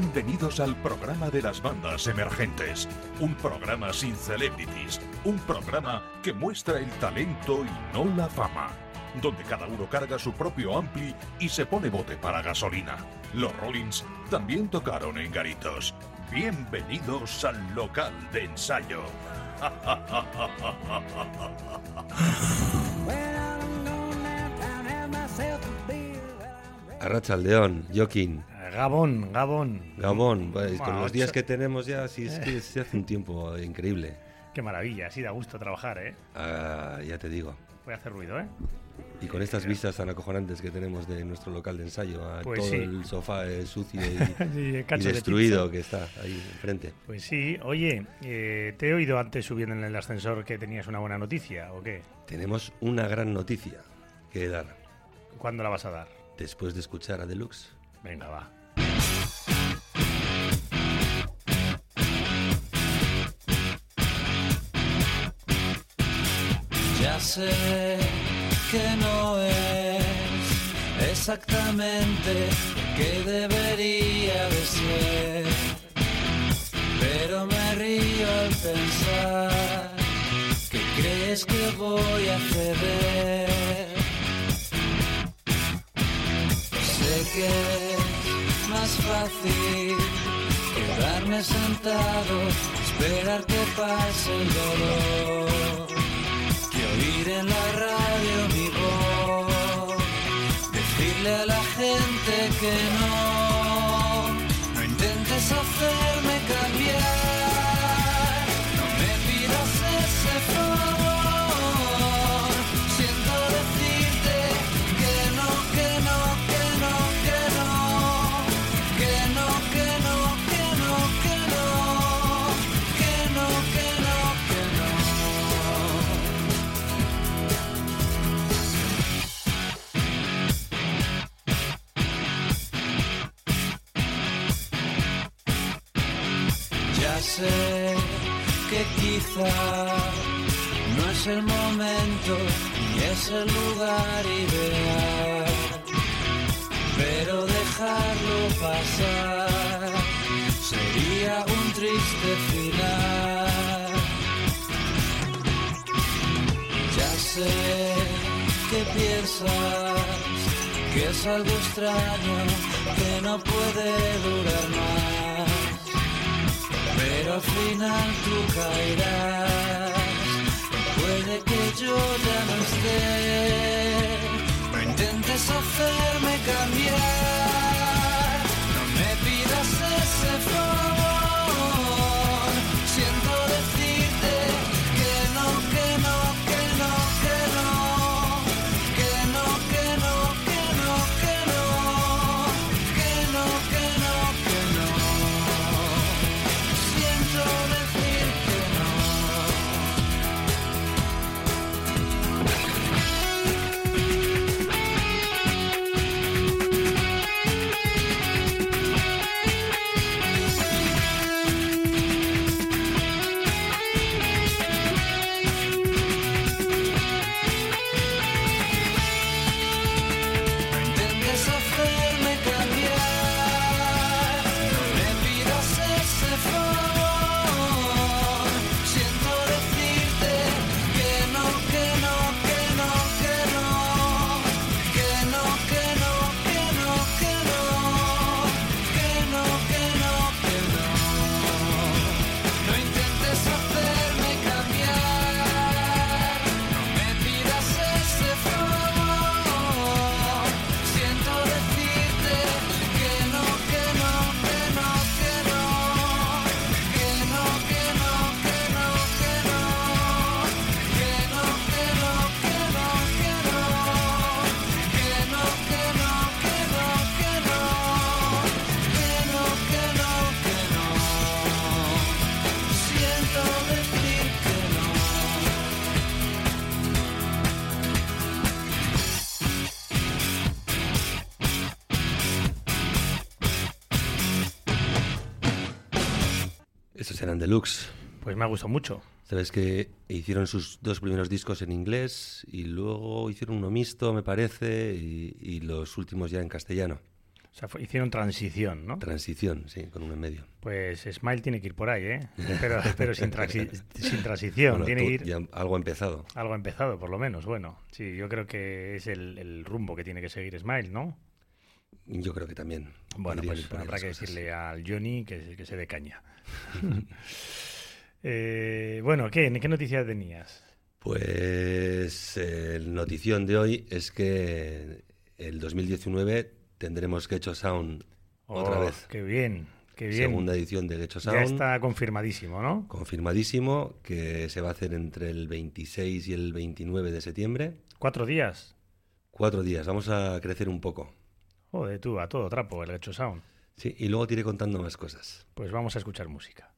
Bienvenidos al programa de las bandas emergentes. Un programa sin celebrities. Un programa que muestra el talento y no la fama. Donde cada uno carga su propio ampli y se pone bote para gasolina. Los Rollins también tocaron en Garitos. Bienvenidos al local de ensayo. Arracha al León, Joaquín. Gabón, Gabón. Gabón, pues, con los días que tenemos ya, sí, es que se hace un tiempo increíble. Qué maravilla, así da gusto trabajar, ¿eh? Ah, ya te digo. Voy a hacer ruido, ¿eh? Y con estas vistas tan acojonantes que tenemos de nuestro local de ensayo, a Pues todo sí. el sofá eh, sucio y, de destruido que está ahí enfrente. Pues sí, oye, eh, te he oído antes subiendo en el ascensor que tenías una buena noticia, ¿o qué? Tenemos una gran noticia que dar ¿Cuándo la vas a dar? después de escuchar a Deluxe. Venga, va. Ya sé que no es exactamente lo que debería de ser, pero me río al pensar que crees que voy a ceder. Sé que más fácil quedarme sentado, esperar que pase el dolor que oír en la radio mi voz, decirle a la gente que no, no es el momento ni es el lugar ideal, pero dejarlo pasar sería un triste final. Ya sé que piensas que es algo extraño que no puede durar más al final tú caerás. Puede que yo ya no esté, no intentes hacerme cambiar, no me pidas ese favor. Deluxe. Pues me ha gustado mucho. Sabes que hicieron sus dos primeros discos en inglés y luego hicieron uno mixto, me parece, y, y los últimos ya en castellano. O sea, fue- hicieron transición, ¿no? Transición, sí, con un en medio. Pues Smile tiene que ir por ahí, ¿eh? Pero, pero sin, transi- sin transición, Bueno, tiene que ir... ya algo ha empezado. Algo ha empezado, por lo menos. Bueno, sí, yo creo que es el, el rumbo que tiene que seguir Smile, ¿no? Yo creo que también. Bueno, pues habrá que cosas. decirle al Johnny que, que se dé caña. Eh, bueno, ¿qué, ¿qué noticias tenías? Pues eh, el notición de hoy es que el 2019 tendremos Gecho Sound otra Oh, vez. Qué bien, qué bien. Segunda edición de ya Sound. está confirmadísimo, ¿no? Confirmadísimo que se va a hacer entre el 26 y el 29 de septiembre. Cuatro días. Cuatro días. Vamos a crecer un poco. Joder, tú, a todo trapo, el hecho sound. Sí, y luego te iré contando más cosas. Pues vamos a escuchar música.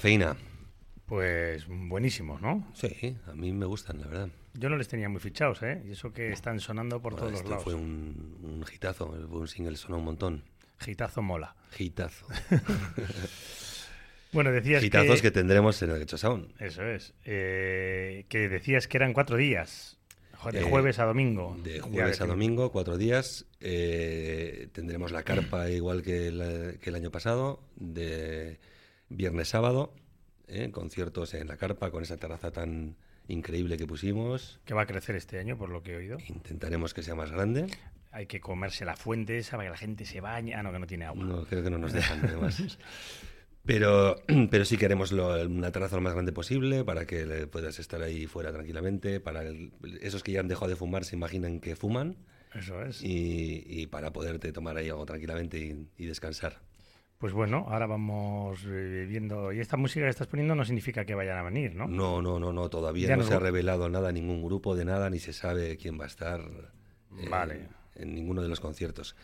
Cafeína. Pues buenísimos, ¿no? Sí, a mí me gustan, la verdad. Yo no les tenía muy fichados, ¿eh? Y eso que están sonando por todos los lados. fue un, un hitazo, fue un single, sonó un montón. Gitazo mola. Hitazo. Bueno, decías Hitazos que... que tendremos en el Gecho Sound. Eso es. Eh, que decías que eran cuatro días. De Eh, jueves a domingo. De jueves a domingo, cuatro días. Eh, tendremos la carpa igual que que el año pasado, de viernes sábado, ¿eh? conciertos en la carpa con esa terraza tan increíble que pusimos. Que va a crecer este año, por lo que he oído. Intentaremos que sea más grande. Hay que comerse la fuente esa para que la gente se bañe. Ah, no, que no tiene agua. No, creo que no nos dejan, además. Pero, pero sí queremos lo- una terraza lo más grande posible para que le puedas estar ahí fuera tranquilamente. Para el- esos que ya han dejado de fumar se imaginan que fuman Eso es. y, y para poderte tomar ahí algo tranquilamente y, y descansar. Pues bueno, ahora vamos eh, viendo. Y esta música que estás poniendo no significa que vayan a venir, ¿no? No, no, no, no, todavía Ya no se ha revelado nada, ningún grupo de nada, ni se sabe quién va a estar eh, Vale. en ninguno de los conciertos.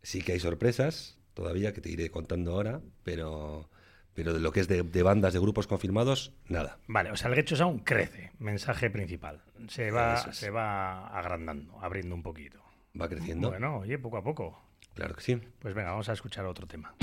Sí que hay sorpresas todavía que te iré contando ahora, pero, pero de lo que es de, de bandas, de grupos confirmados, nada. Vale, o sea, el Get Sound crece. Mensaje principal. Se va, es. se va agrandando, abriendo un poquito. Va creciendo. Bueno, oye, poco a poco. Claro que sí. Pues venga, vamos a escuchar otro tema.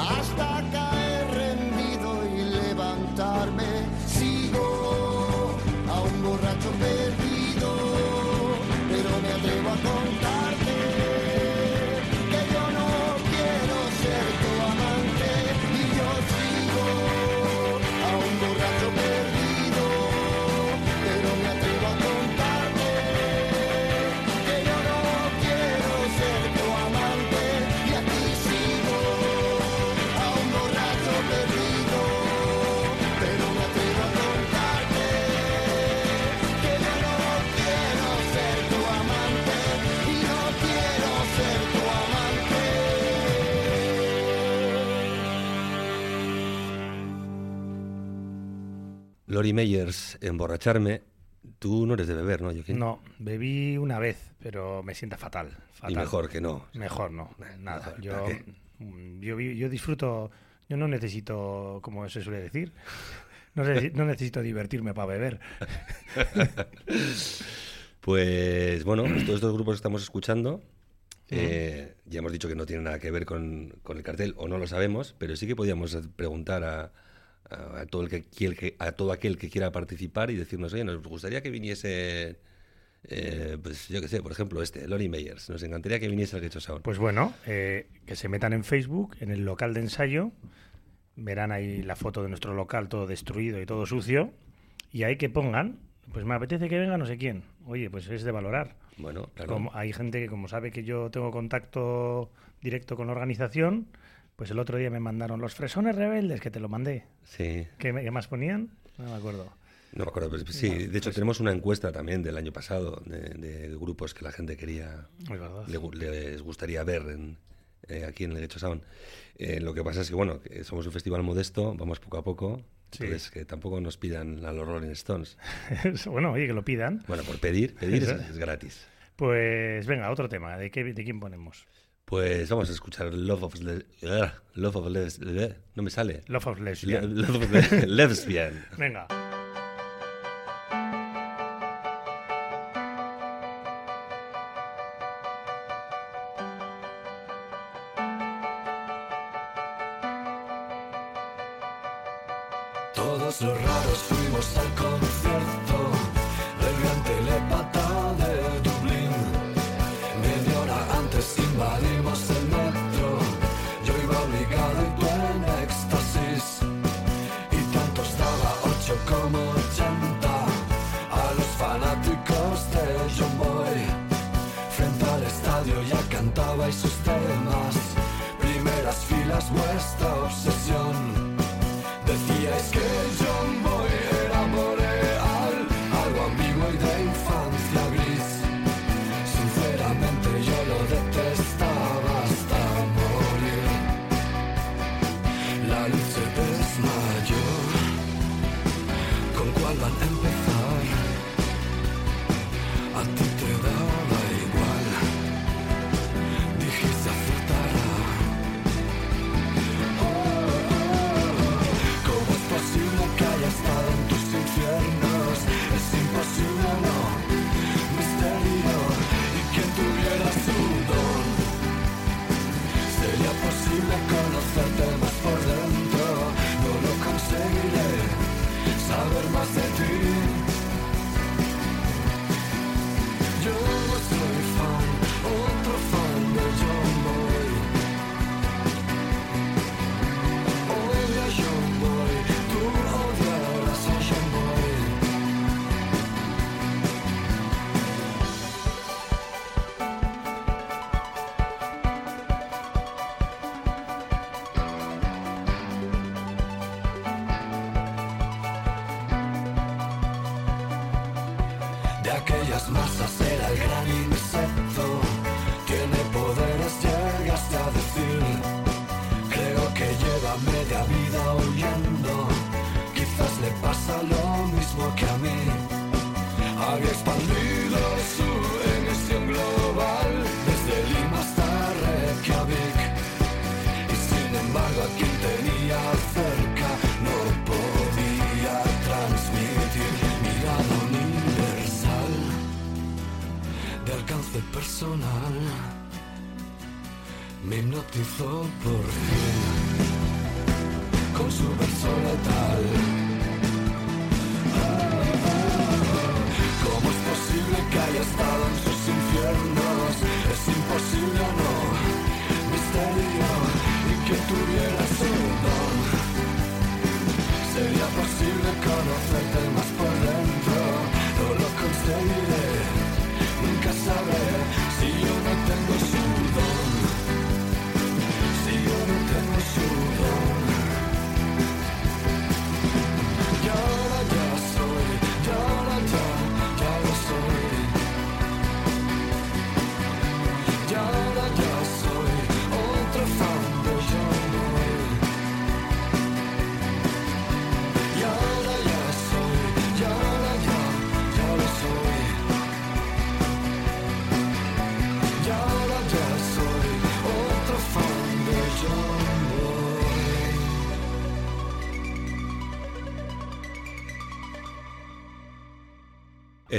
Hasta caer Lori Meyers, emborracharme. Tú no eres de beber, ¿no, Joaquín? No, bebí una vez, pero me sienta fatal. fatal. Y mejor que no. Mejor no, nada. mejor, yo, mm, yo, disfruto, yo no necesito, como se suele decir, no, necesi- no necesito divertirme para beber. Pues bueno, todos estos grupos que estamos escuchando, eh, ya hemos dicho que no tienen nada que ver con, con el cartel, o no lo sabemos, pero sí que podíamos preguntar a, a- todo el que, a todo aquel que quiera participar y decirnos, oye, nos gustaría que viniese, eh, pues yo qué sé, por ejemplo, este, Lonnie Meyers. Nos encantaría que viniese el Gecho Sound. Pues bueno, eh, que se metan en Facebook, en el local de ensayo, verán ahí la foto de nuestro local todo destruido y todo sucio, y ahí que pongan, pues me apetece que venga no sé quién. Oye, pues es de valorar. Bueno, claro. Como hay gente que como sabe que yo tengo contacto directo con la organización, pues el otro día me mandaron los fresones rebeldes que te lo mandé. Sí. ¿Qué, más ponían? No me acuerdo. No me acuerdo, pero sí. De hecho, tenemos una encuesta también del año pasado de, de grupos que la gente quería, le les gustaría ver en- eh, aquí en el Hecho Sound. Eh, lo que pasa es que, bueno, que somos un festival modesto, vamos poco a poco, Sí. entonces que tampoco nos pidan a los Rolling Stones. bueno, oye, que lo pidan. Bueno, por pedir, pedir es, es gratis. Pues venga, otro tema. ¿De, qué, de quién ponemos? Pues vamos a escuchar Love of, Le- Love of Les- Le- no me sale. Love of Le- Lesbian. Love of Le- Lesbian. Venga.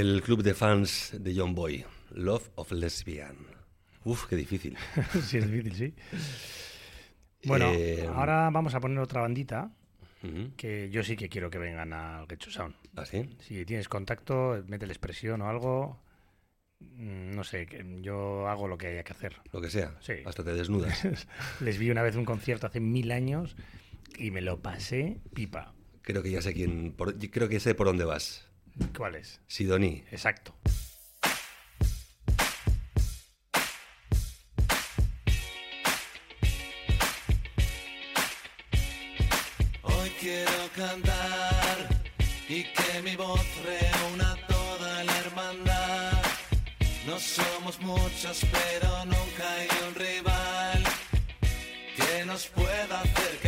El club de fans de John Boy, Love of Lesbian. Uf, qué difícil. sí, es difícil, sí. Bueno, Eh, ahora vamos a poner otra bandita que yo sí que quiero que vengan al Get Your Sound. ¿Ah, sí? Si tienes contacto, métele expresión o algo. Mm, No sé, yo hago lo que haya que hacer. Lo que sea. Sí. Hasta te desnudas. Les vi una vez un concierto hace mil años y me lo pasé pipa. Creo que ya sé quién. por- creo que sé por dónde vas. ¿Cuál es? Sidoní. Exacto. Hoy quiero cantar y que mi voz reúna toda la hermandad. No somos muchos, pero nunca hay un rival que nos pueda hacer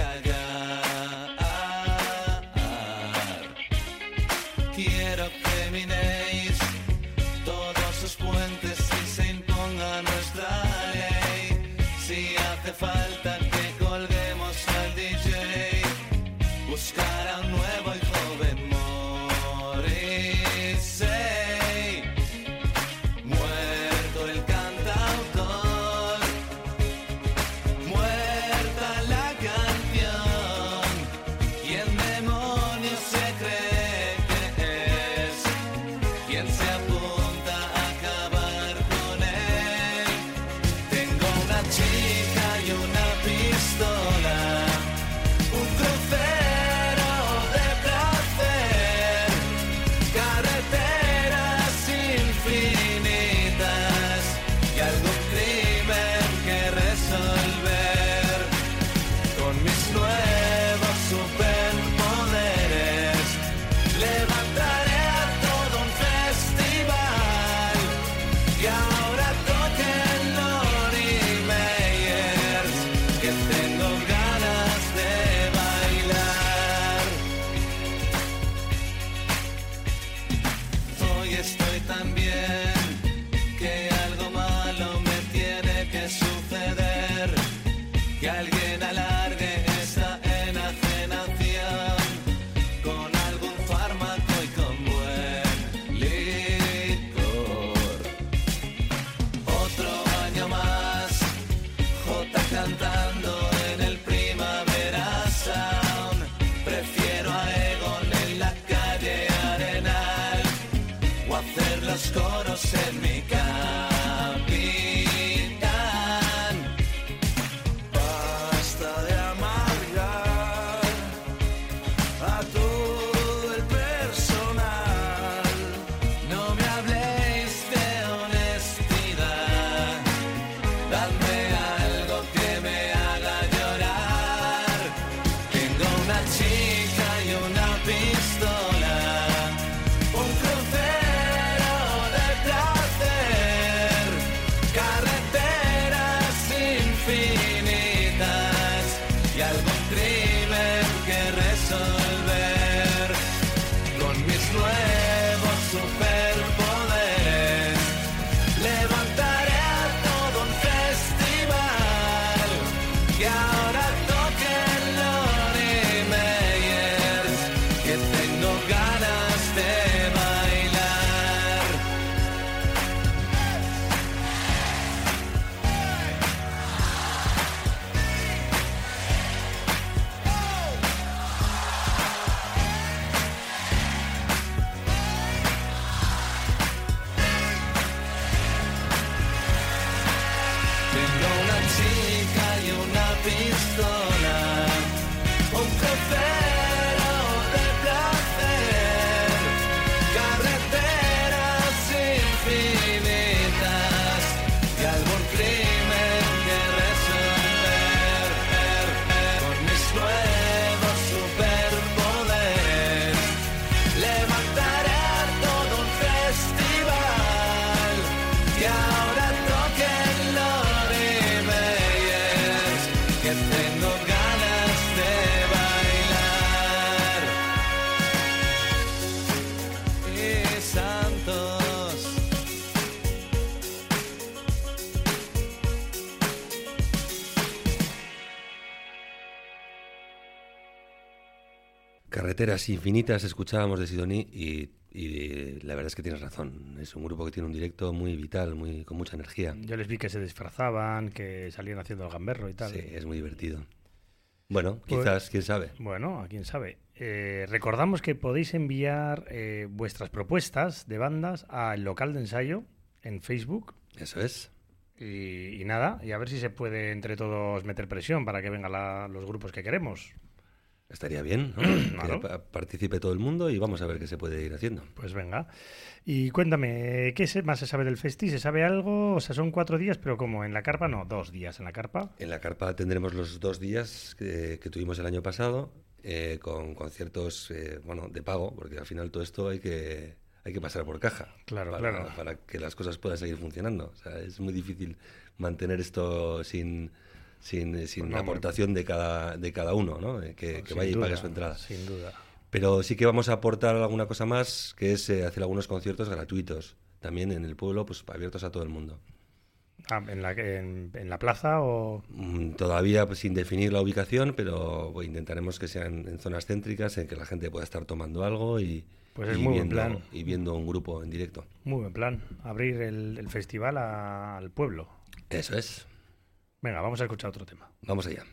Carreteras infinitas escuchábamos de Sidoní y, y la verdad es que tienes razón. Es un grupo que tiene un directo muy vital, muy con mucha energía. Yo les vi que se disfrazaban, que salían haciendo el gamberro y tal. Sí, es muy divertido. Bueno, Pues- quizás, quién sabe. Bueno, a quién sabe. Eh, recordamos que podéis enviar eh, vuestras propuestas de bandas al local de ensayo en Facebook. Eso es. Y, y nada, y a ver si se puede entre todos meter presión para que vengan la- los grupos que queremos. Estaría bien, ¿no? Claro. Que pa- participe todo el mundo y vamos a ver qué se puede ir haciendo. Pues venga. Y cuéntame, ¿qué más se sabe del festi? ¿Se sabe algo? O sea, son cuatro días, pero como en la carpa, no, dos días en la carpa. En la carpa tendremos los dos días que, que tuvimos el año pasado eh, con conciertos eh, bueno, de pago, porque al final todo esto hay que, hay que pasar por caja Claro, para, claro. para que las cosas puedan seguir funcionando. O sea, es muy difícil mantener esto sin, sin, eh, sin no, aportación de cada, de cada uno, ¿no? Eh, que, vaya y pague su entrada. Sin duda. Pero sí que vamos a aportar alguna cosa más, que es eh, hacer algunos conciertos gratuitos, también en el pueblo, pues abiertos a todo el mundo. Ah, ¿en, la, en, en la plaza o...? Mm, Todavía pues, sin definir la ubicación, pero pues, intentaremos que sean en zonas céntricas, en que la gente pueda estar tomando algo y, Pues es y muy buen viendo, plan. y viendo un grupo en directo. Muy buen plan. Abrir el, el festival a- al pueblo. Eso es. Venga, vamos a escuchar otro tema. Vamos allá.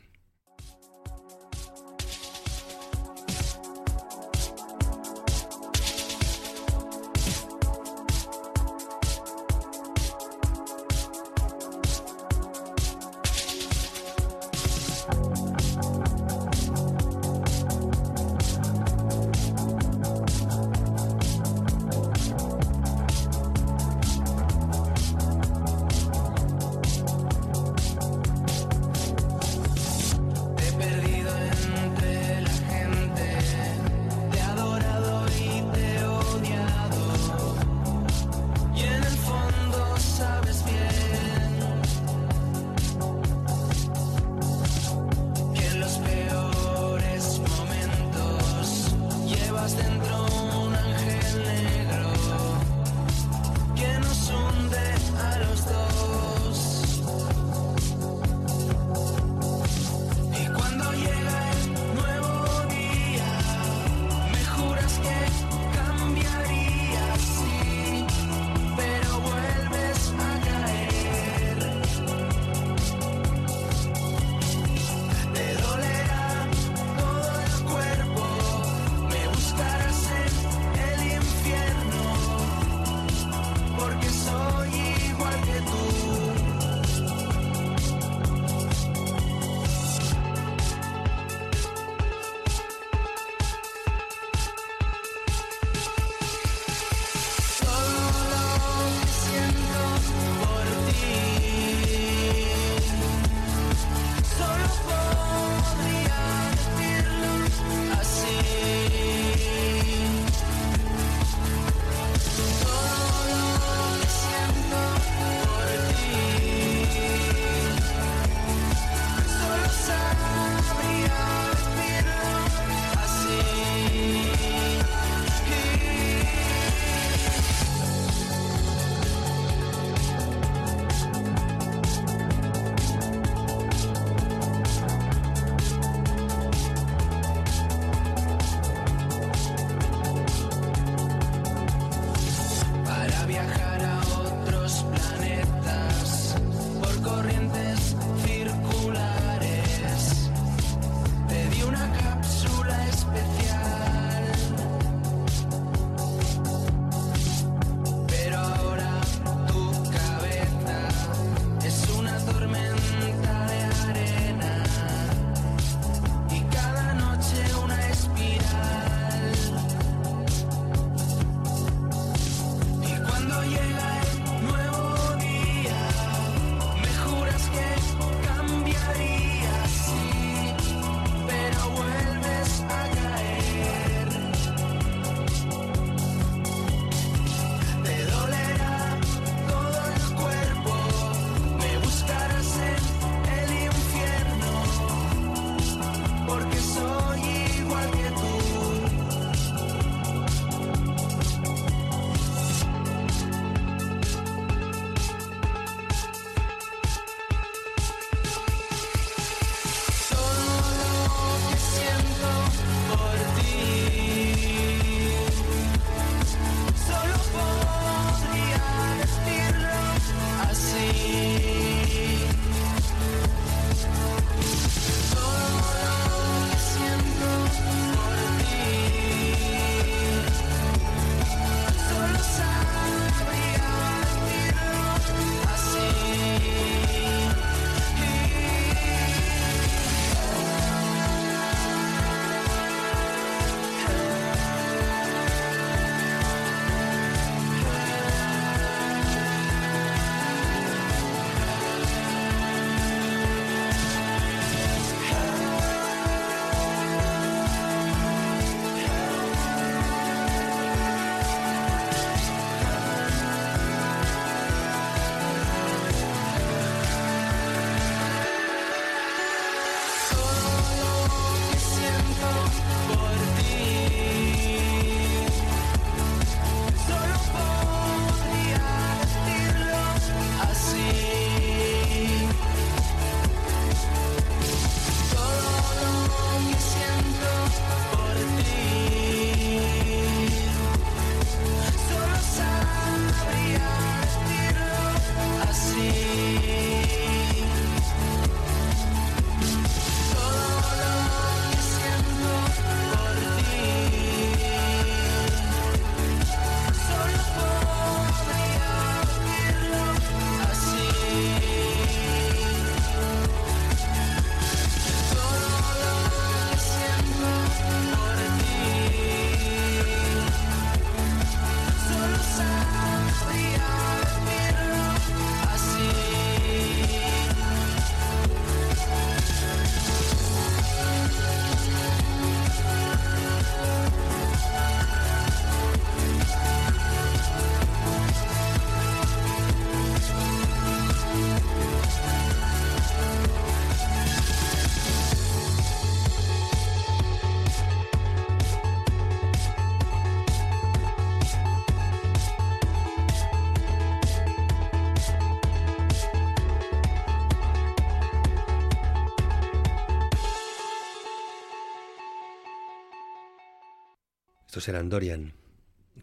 Estos eran Dorian,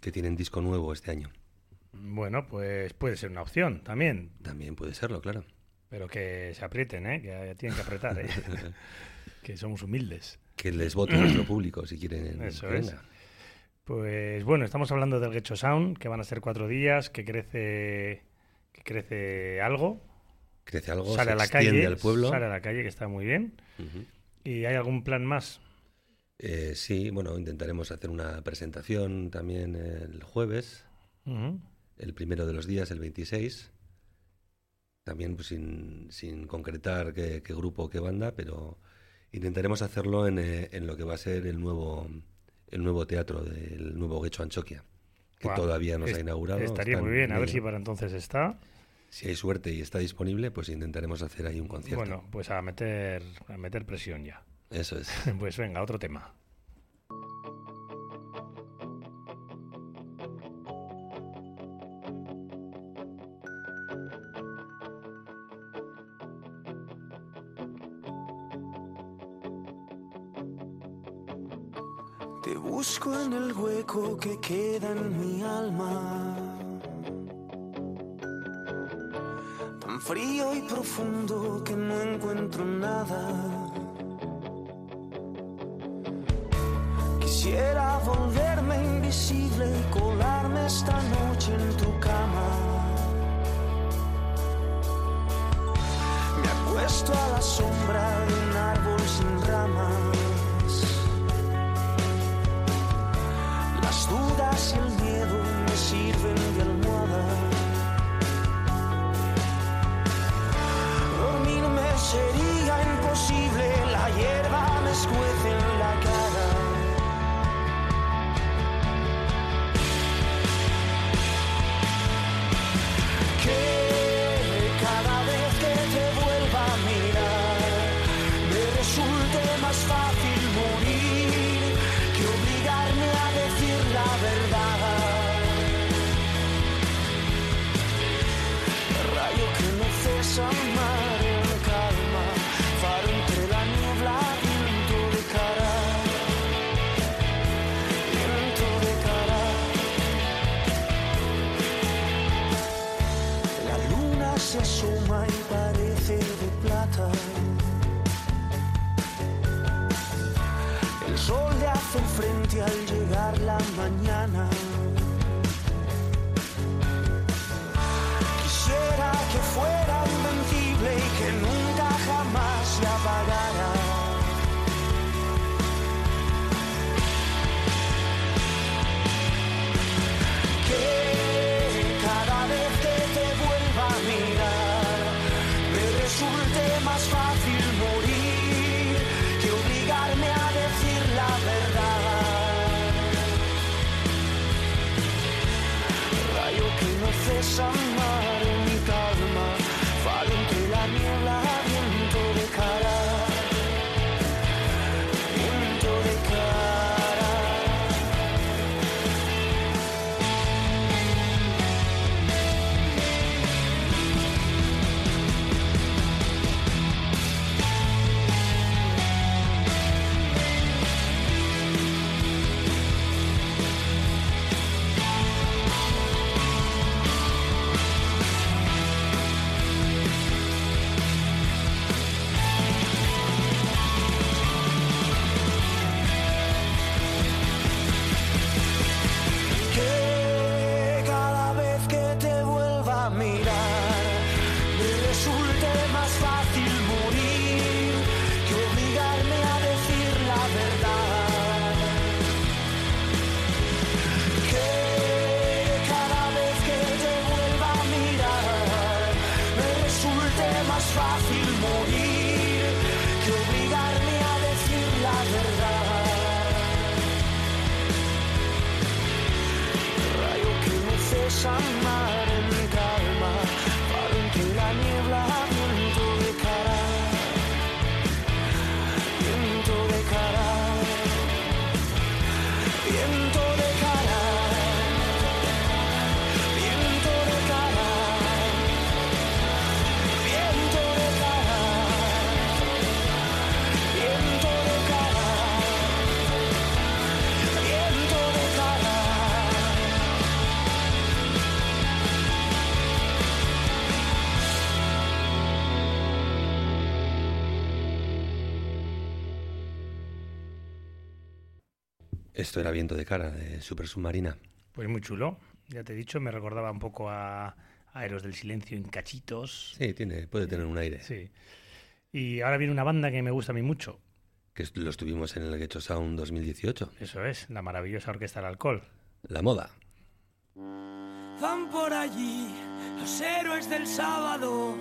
que tienen disco nuevo este año. Bueno, pues puede ser una opción también, También puede serlo, claro. pero que se aprieten, ¿eh? que tienen que apretar, ¿eh? que somos humildes. Que les vote nuestro público si quieren. Eso es. Pues bueno, estamos hablando del Gecho Sound, que van a ser cuatro días, que crece, que crece algo, Crece algo, sale se a la calle, al pueblo. sale a la calle, que está muy bien. ¿Y hay algún plan más? Eh, sí, bueno, intentaremos hacer una presentación también el jueves, el primero de los días, el 26. También pues, sin, sin concretar qué, qué grupo o qué banda, pero intentaremos hacerlo en, eh, en lo que va a ser el nuevo, el nuevo teatro del nuevo Guecho Anchoquia, que todavía no se ha inaugurado. Estaría muy en bien, a ver si para entonces está. Si hay suerte y está disponible, pues intentaremos hacer ahí un concierto. Bueno, pues a meter, a meter presión ya. Eso es. Pues venga, otro tema. Te busco en el hueco que queda en mi alma. Tan frío y profundo que no encuentro nada. Invisible y colarme esta noche en tu cama. Me acuesto a la sombra de un árbol sin ramas. Las dudas y el se asoma y parece de plata. El sol le hace frente al llegar la mañana. Esto era Viento de Cara, de Super Submarina. Pues muy chulo. Ya te he dicho, me recordaba un poco a Aeros del Silencio en cachitos. Sí, tiene, puede tener un aire. Sí. Y ahora viene una banda que me gusta a mí mucho. Que est- lo estuvimos en el Ghetto Sound 2018. Eso es, la maravillosa Orquesta del Alcohol. La moda. Van por allí los héroes del sábado.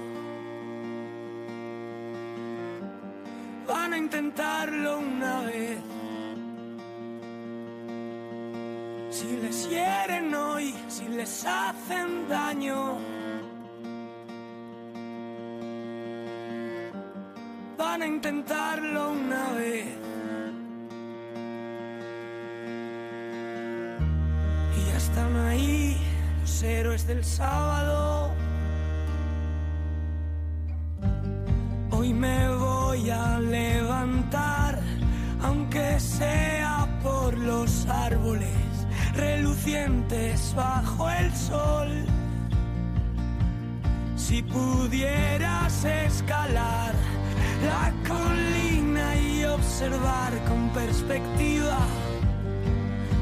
Van a intentarlo una vez. Si les hieren hoy, si les hacen daño. Van a intentarlo una vez. Y ya están ahí los héroes del sábado. Hoy me voy a levantar, aunque sea relucientes bajo el sol. Si pudieras escalar la colina y observar con perspectiva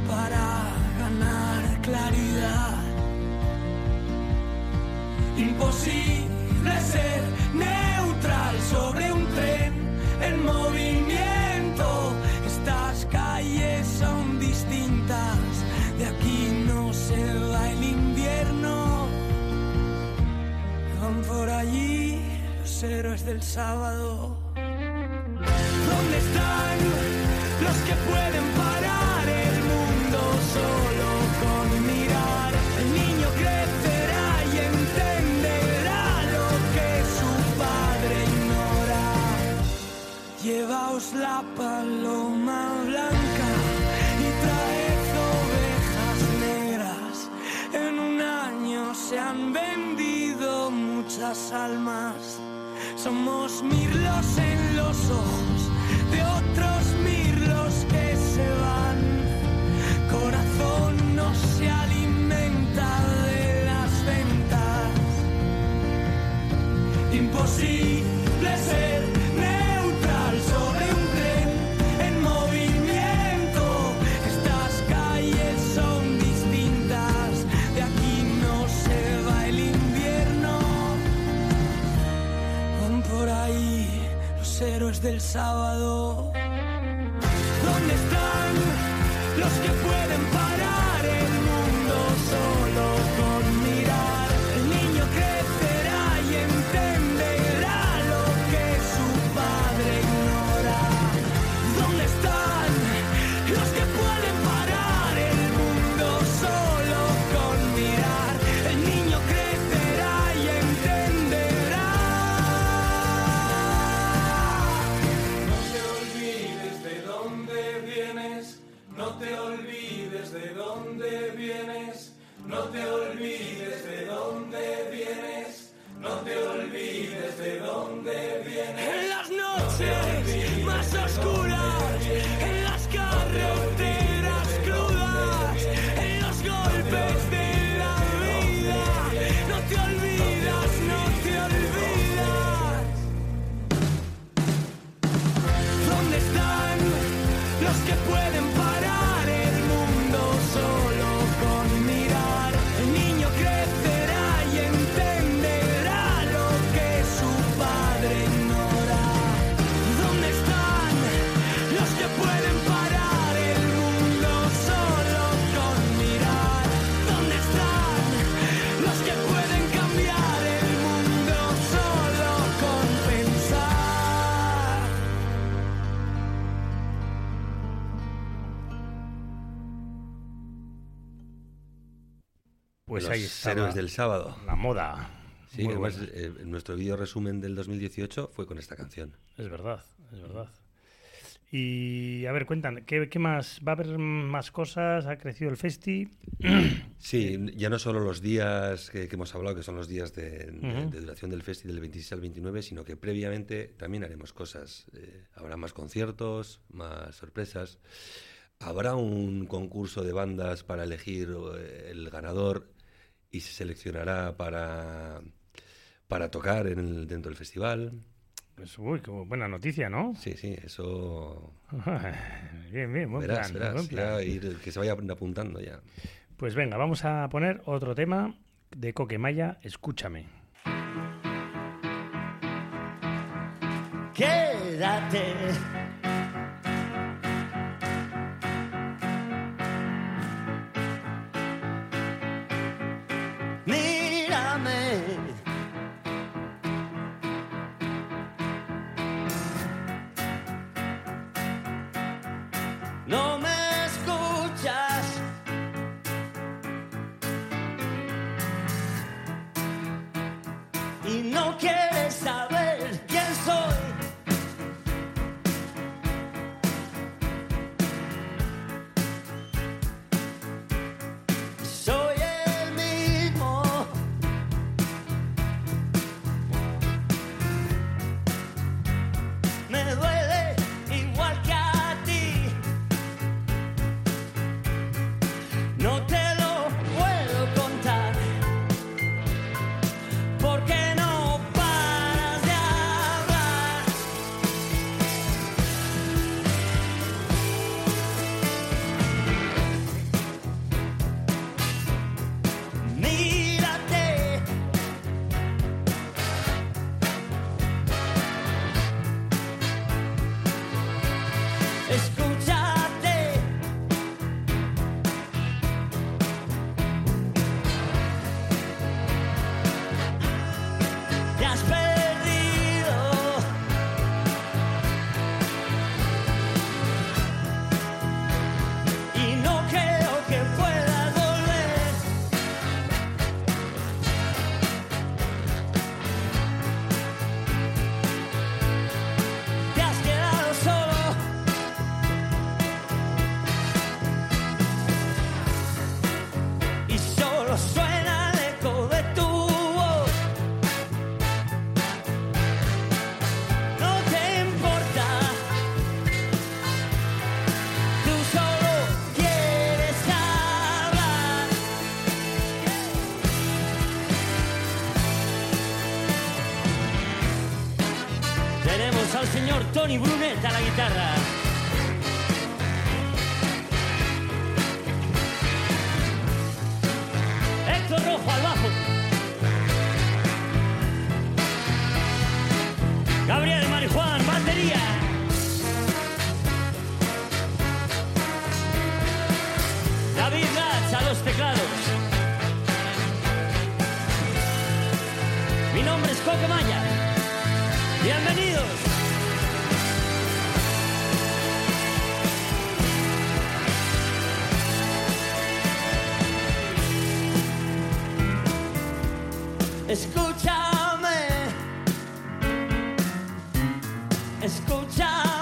para ganar claridad. Imposible ser neutral sobre un tren en movimiento. Héroes del sábado. ¿Dónde están los que pueden parar el mundo solo con mirar? El niño crecerá y entenderá lo que su padre ignora. Llevaos la paloma blanca y traed ovejas negras. En un año se han vendido muchas almas. Somos mirlos en los ojos de otros mirlos que se van. Corazón no se alimenta de las ventas. Imposible ser sábado. Los héroes del sábado. La moda. Sí, Muy además, eh, nuestro vídeo resumen del 2018 fue con esta canción. Es verdad, es verdad. Y a ver, cuéntame, ¿qué, qué más? ¿Va a haber más cosas? ¿Ha crecido el festi? Sí, ya no solo los días que, que hemos hablado, que son los días de, duración del festival del 26 al 29, sino que previamente también haremos cosas. Eh, habrá más conciertos, más sorpresas. Habrá un concurso de bandas para elegir eh, el ganador y se seleccionará para, para tocar en el- dentro del festival. Pues, uy, qué buena noticia, ¿no? Sí, sí, eso. bien, bien, buen verás, plan, verás, buen plan. ya ir- que se vaya apuntando ya. Pues venga, vamos a poner otro tema de Coquemaya, Escúchame. Quédate. Toni Brunet a la guitarra. Escúchame. Escúchame.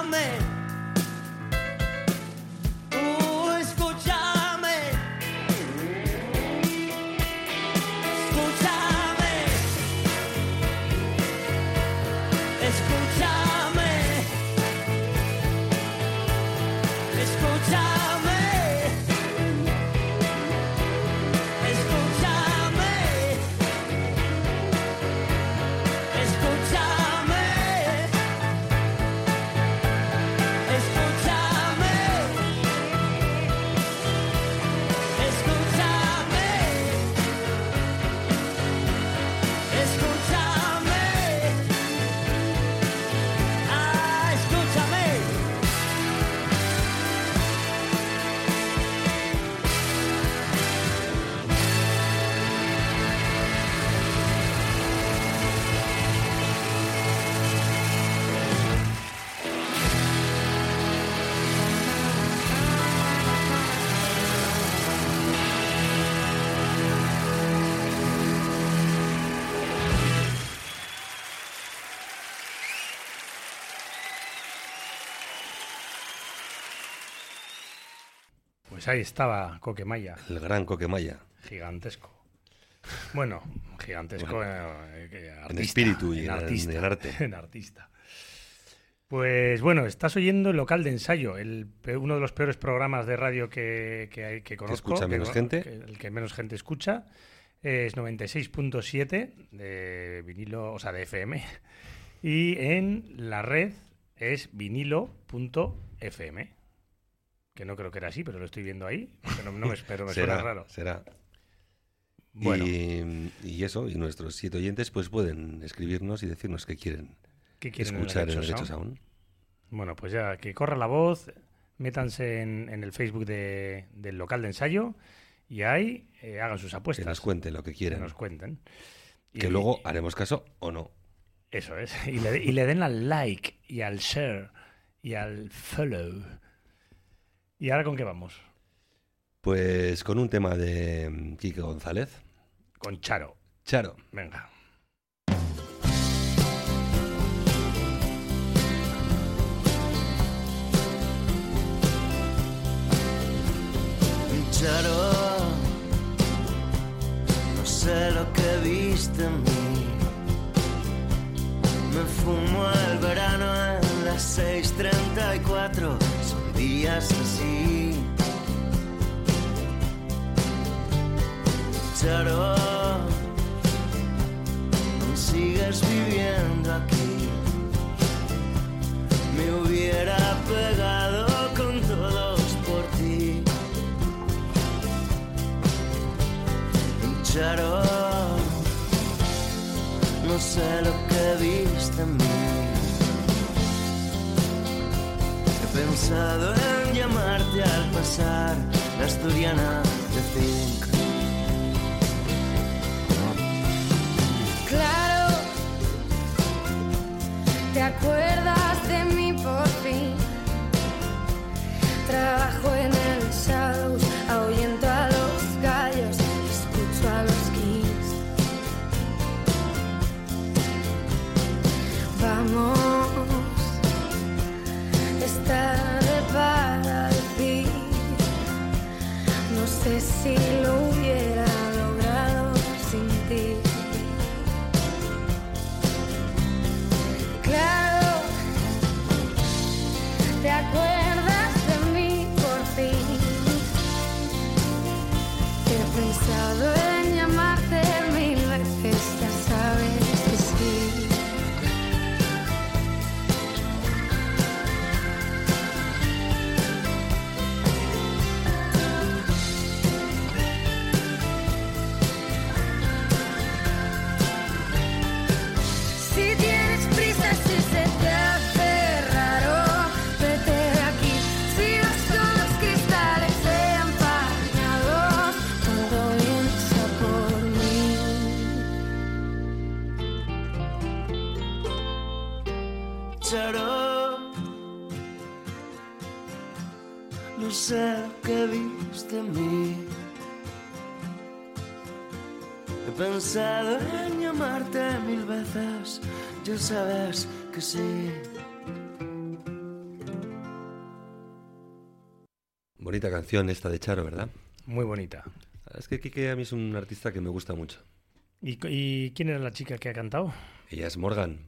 Pues ahí estaba Coquemaya, El gran Coquemaya. gigantesco. Bueno, gigantesco eh, artista, espíritu y en en- artista, en arte. en artista. Pues bueno, estás oyendo el local de ensayo, el, uno de los peores programas de radio que, que, hay, que conozco. escucha menos no- gente. el que menos gente escucha. Es 96.7 de vinilo, o sea, de FM. Y en la red es vinilo.fm. Que no creo que era así, pero lo estoy viendo ahí. Pero no me espero, me suena será, raro. será. Bueno, Y, y eso, y nuestros siete oyentes pues pueden escribirnos y decirnos qué quieren, ¿qué quieren escuchar en Derechos Derechos Sound? Aún. Bueno, pues ya que corra la voz, métanse en, en el Facebook de- del local de ensayo y ahí eh, hagan sus apuestas. Que nos cuenten lo que que quieran. nos cuenten. Y- Que luego haremos caso o no. Eso es. Y le, y le den al like y al share y al follow. ¿Y ahora con qué vamos? Pues con un tema de mm, Quique González. Con Charo. Charo. Venga. Charo, no sé lo que viste en mí. Me fumo el verano en las 6:34, son días así. Charo, sigues viviendo aquí. Me hubiera pegado con todos por ti. Charo, no sé lo que viste en mí. Pensado en llamarte al pasar la asturiana de Zinc. Claro, te acuerdas de mí por fin. Trabajo en el Shadows, sabes que sí. Bonita canción esta de Charo, ¿verdad? Muy bonita. Es que Quique a mí es un artista que me gusta mucho. ¿Y, y quién era la chica que ha cantado? Ella es Morgan,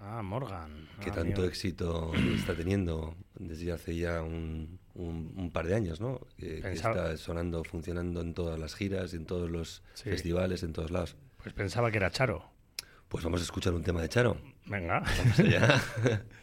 Ah, Morgan. que Ah, tanto éxito está teniendo desde hace ya un, un- un par de años, ¿no? Que, está sonando, funcionando en todas las giras, en todos los Sí. festivales, en todos lados. Pues pensaba que era Charo. Pues vamos a escuchar un tema de Charo. Venga. Vamos allá.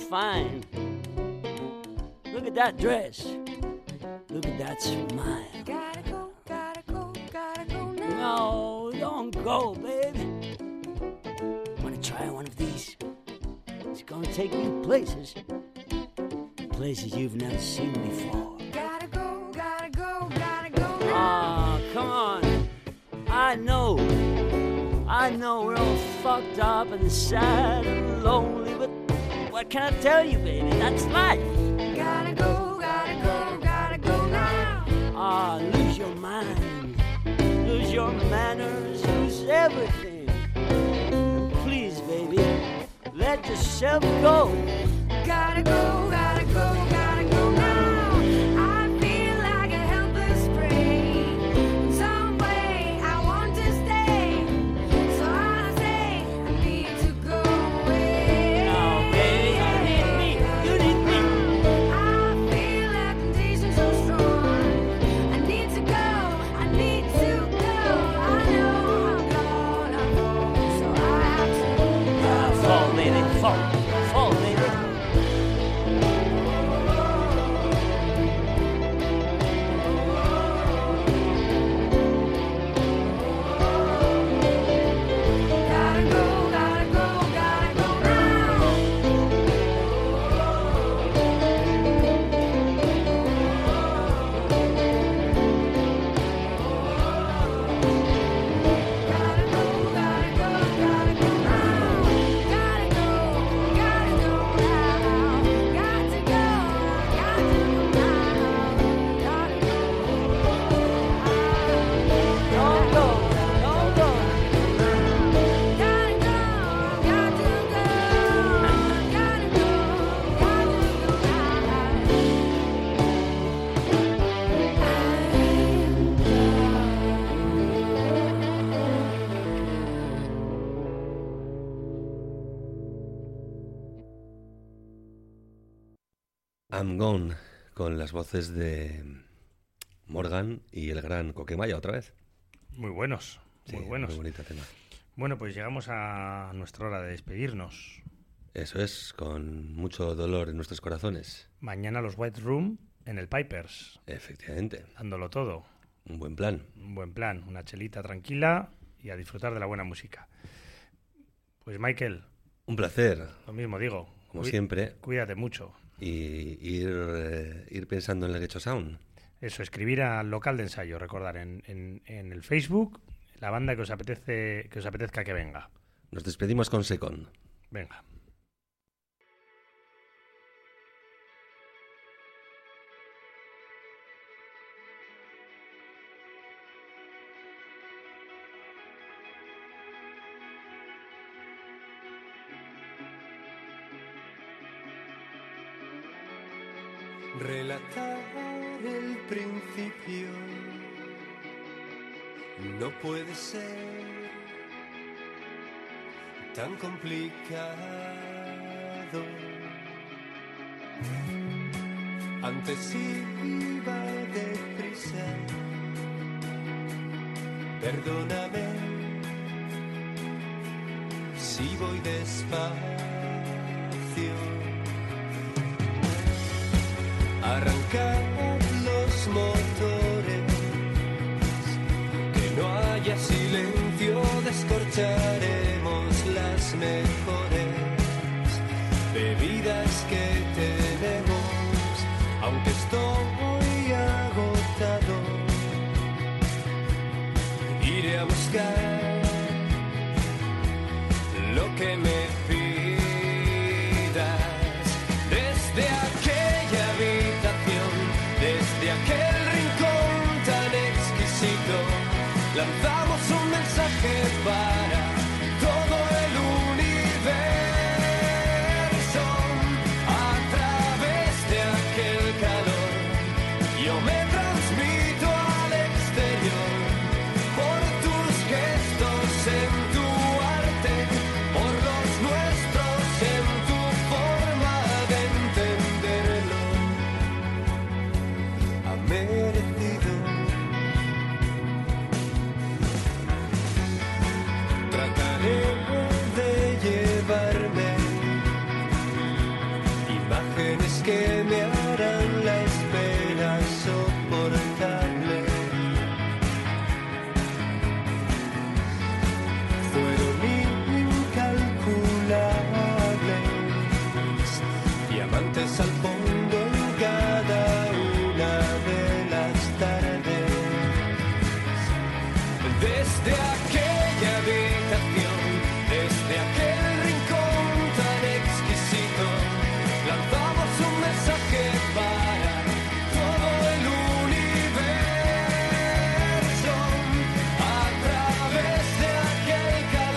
fine. Look at that dress. Look at that smile. Gotta go, gotta go, gotta go now. No, don't go, baby. Want to try one of these? It's gonna take you places. Places you've never seen before. Gotta go, gotta go, gotta go now. Ah, come on. I know. I know we're all fucked up and sad and lonely, but can I tell you, baby? That's life. Gotta go, gotta go, gotta go now. Ah, lose your mind, lose your manners, lose everything. And please, baby, let yourself go, gotta go, I'm Gone, con las voces de Morgan y el gran Coquemaya otra vez. Muy buenos, Sí, muy buenos. Muy bonita tema. Bueno, pues llegamos a nuestra hora de despedirnos. Eso es, con mucho dolor en nuestros corazones. Mañana los White Room en el Pipers, Efectivamente, dándolo todo. un buen plan. Un buen plan, una chelita tranquila y a disfrutar de la buena música. Pues Michael, Un placer, lo mismo digo. como siempre, Cuídate mucho. Y ir, eh, ir pensando en el Gecho Sound. Eso, escribir al local de ensayo, recordar en, en- en el Facebook la banda que os apetece que os apetezca que venga. Nos despedimos con Secon. Venga. Relatar el principio no puede ser tan complicado. Antes iba deprisa, perdóname si voy despacio. arrancar